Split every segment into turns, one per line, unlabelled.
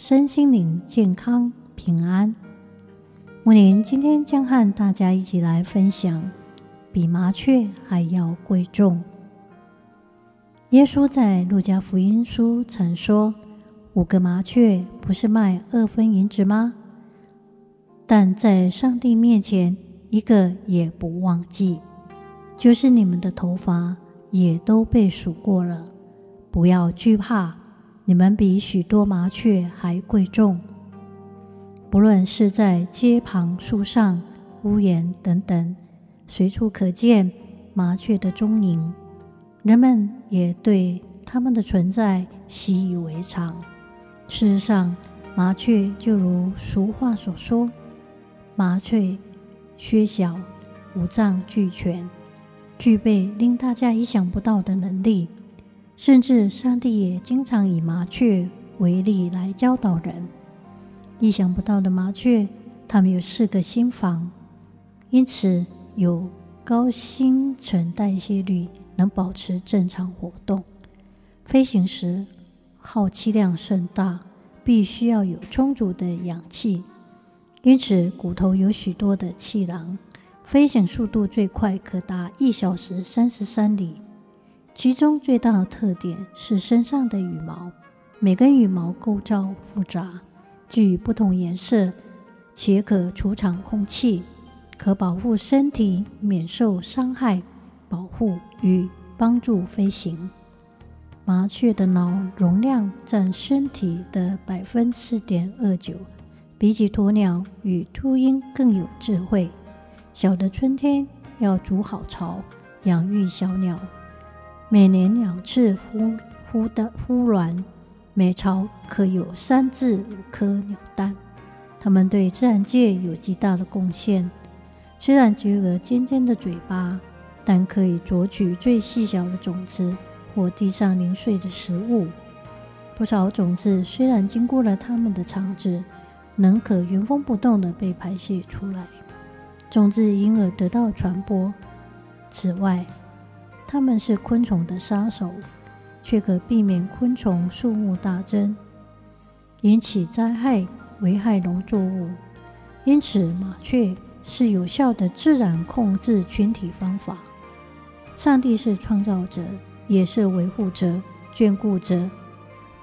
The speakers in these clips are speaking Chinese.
身心灵健康。平安，木林今天将和大家一起来分享，比麻雀还要贵重。耶稣在路加福音书曾说：“五个麻雀不是卖二分银子吗？但在上帝面前，一个也不忘记。就是你们的头发也都被数过了。不要惧怕，你们比许多麻雀还贵重。”不论是在街旁、树上、屋檐等等，随处可见麻雀的踪影，人们也对它们的存在习以为常。事实上，麻雀就如俗话所说：“麻雀虽小，五脏俱全，具备令大家意想不到的能力。甚至上帝也经常以麻雀为例来教导人。”意想不到的麻雀，它们有四个心房，因此有高新陈代谢率，能保持正常活动。飞行时耗气量甚大，必须要有充足的氧气，因此骨头有许多的气囊。飞行速度最快可达一小时三十三里。其中最大的特点是身上的羽毛，每根羽毛构造复杂。具不同颜色，且可储藏空气，可保护身体免受伤害，保护与帮助飞行。麻雀的脑容量占身体的百分四点二九，比起鸵鸟与秃鹰更有智慧。小的春天要筑好巢，养育小鸟，每年两次孵孵的孵卵。每巢可有三至五颗鸟蛋，它们对自然界有极大的贡献。虽然只有尖尖的嘴巴，但可以啄取最细小的种子或地上零碎的食物。不少种子虽然经过了它们的肠子，仍可原封不动地被排泄出来，种子因而得到传播。此外，它们是昆虫的杀手。却可避免昆虫数目大增，引起灾害，危害农作物。因此，麻雀是有效的自然控制群体方法。上帝是创造者，也是维护者、眷顾者。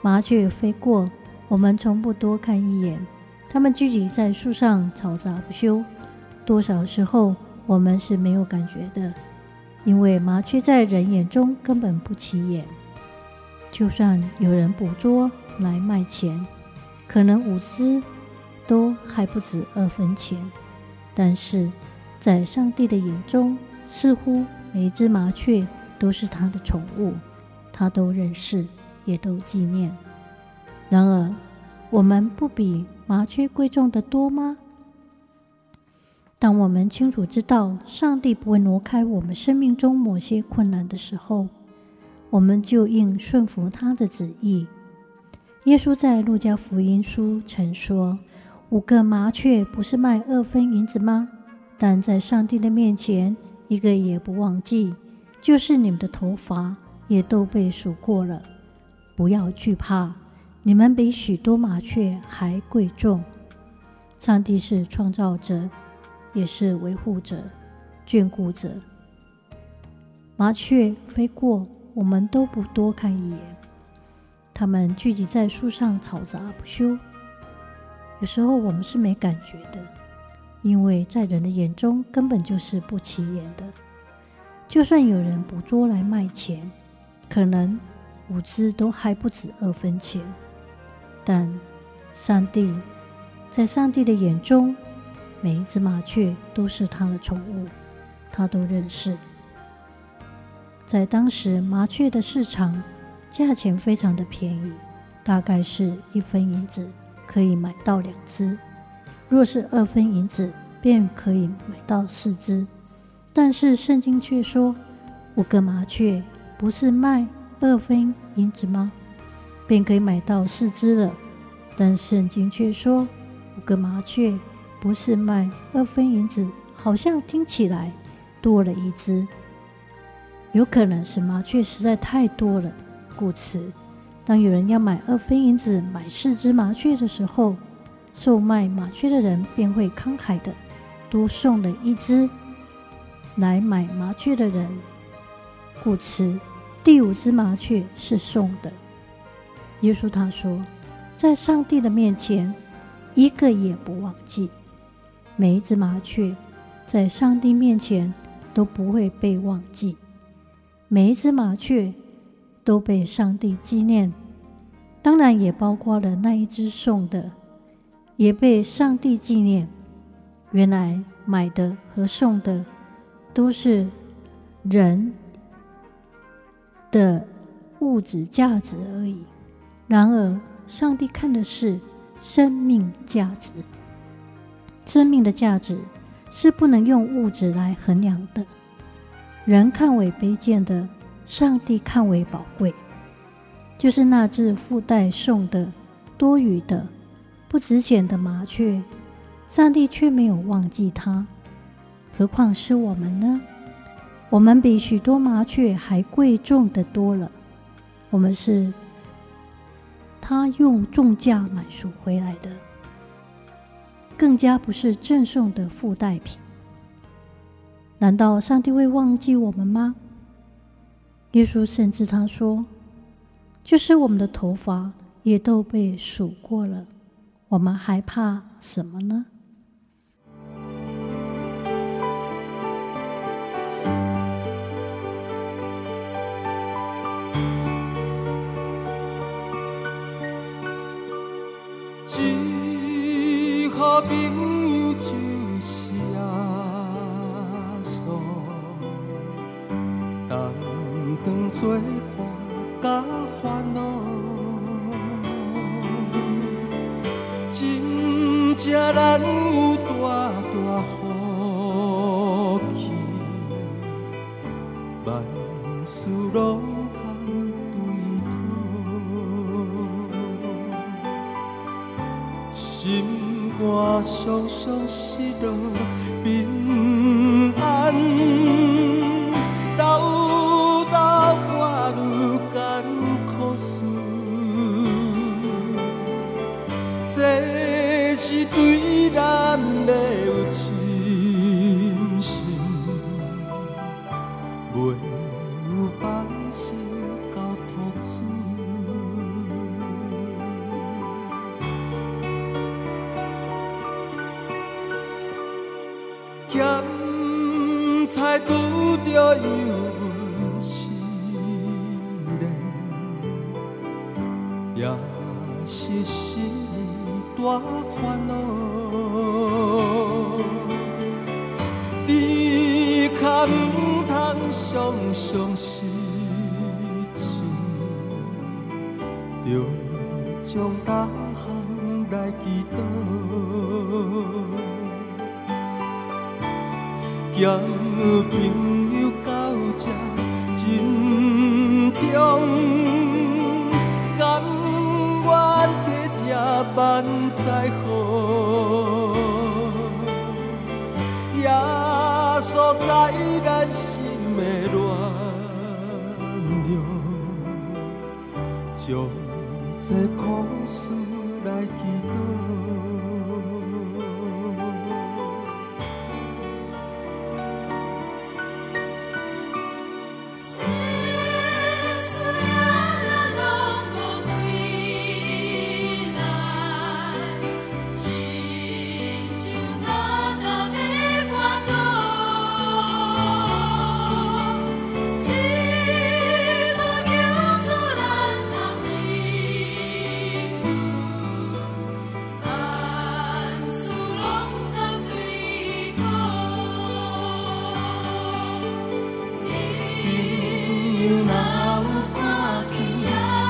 麻雀飞过，我们从不多看一眼。它们聚集在树上，嘈杂不休。多少时候，我们是没有感觉的，因为麻雀在人眼中根本不起眼。就算有人捕捉来卖钱，可能五只都还不止二分钱，但是在上帝的眼中，似乎每一只麻雀都是他的宠物，他都认识，也都纪念。然而，我们不比麻雀贵重的多吗？当我们清楚知道上帝不会挪开我们生命中某些困难的时候，我们就应顺服他的旨意。耶稣在路加福音书曾说：“五个麻雀不是卖二分银子吗？但在上帝的面前，一个也不忘记。就是你们的头发也都被数过了。不要惧怕，你们比许多麻雀还贵重。上帝是创造者，也是维护者、眷顾者。麻雀飞过。”我们都不多看一眼，它们聚集在树上，嘈杂不休。有时候我们是没感觉的，因为在人的眼中根本就是不起眼的。就算有人捕捉来卖钱，可能五只都还不止二分钱，但上帝在上帝的眼中，每一只麻雀都是他的宠物，他都认识。在当时，麻雀的市场价钱非常的便宜，大概是一分银子可以买到两只。若是二分银子，便可以买到四只。但是圣经却说，五个麻雀不是卖二分银子吗？便可以买到四只了。但圣经却说，五个麻雀不是卖二分银子，好像听起来多了一只。有可能是麻雀实在太多了，故此，当有人要买二分银子买四只麻雀的时候，售卖麻雀的人便会慷慨的多送了一只来买麻雀的人。故此，第五只麻雀是送的。耶稣他说，在上帝的面前，一个也不忘记。每一只麻雀在上帝面前都不会被忘记。每一只麻雀都被上帝纪念，当然也包括了那一只送的，也被上帝纪念。原来买的和送的都是人的物质价值而已，然而上帝看的是生命价值。生命的价值是不能用物质来衡量的。人看为卑贱的，上帝看为宝贵。就是那只附带送的多余的、不值钱的麻雀，上帝却没有忘记它。何况是我们呢？我们比许多麻雀还贵重的多了。我们是他用重价买赎回来的，更加不是赠送的附带品。难道上帝会忘记我们吗？耶稣甚至他说：“就是我们的头发也都被数过了，我们还怕什么呢？”
多朋友最洒扫，但当作半角烦恼。真正人有大大福气。双双失落咸菜拄着油温试炼，也是心大烦恼。只可唔通常常失志，着将大项来祈祷。交朋友到这珍重，甘愿体贴万载好，耶稣在咱心的暖流，将这苦事来祈祷。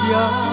yeah.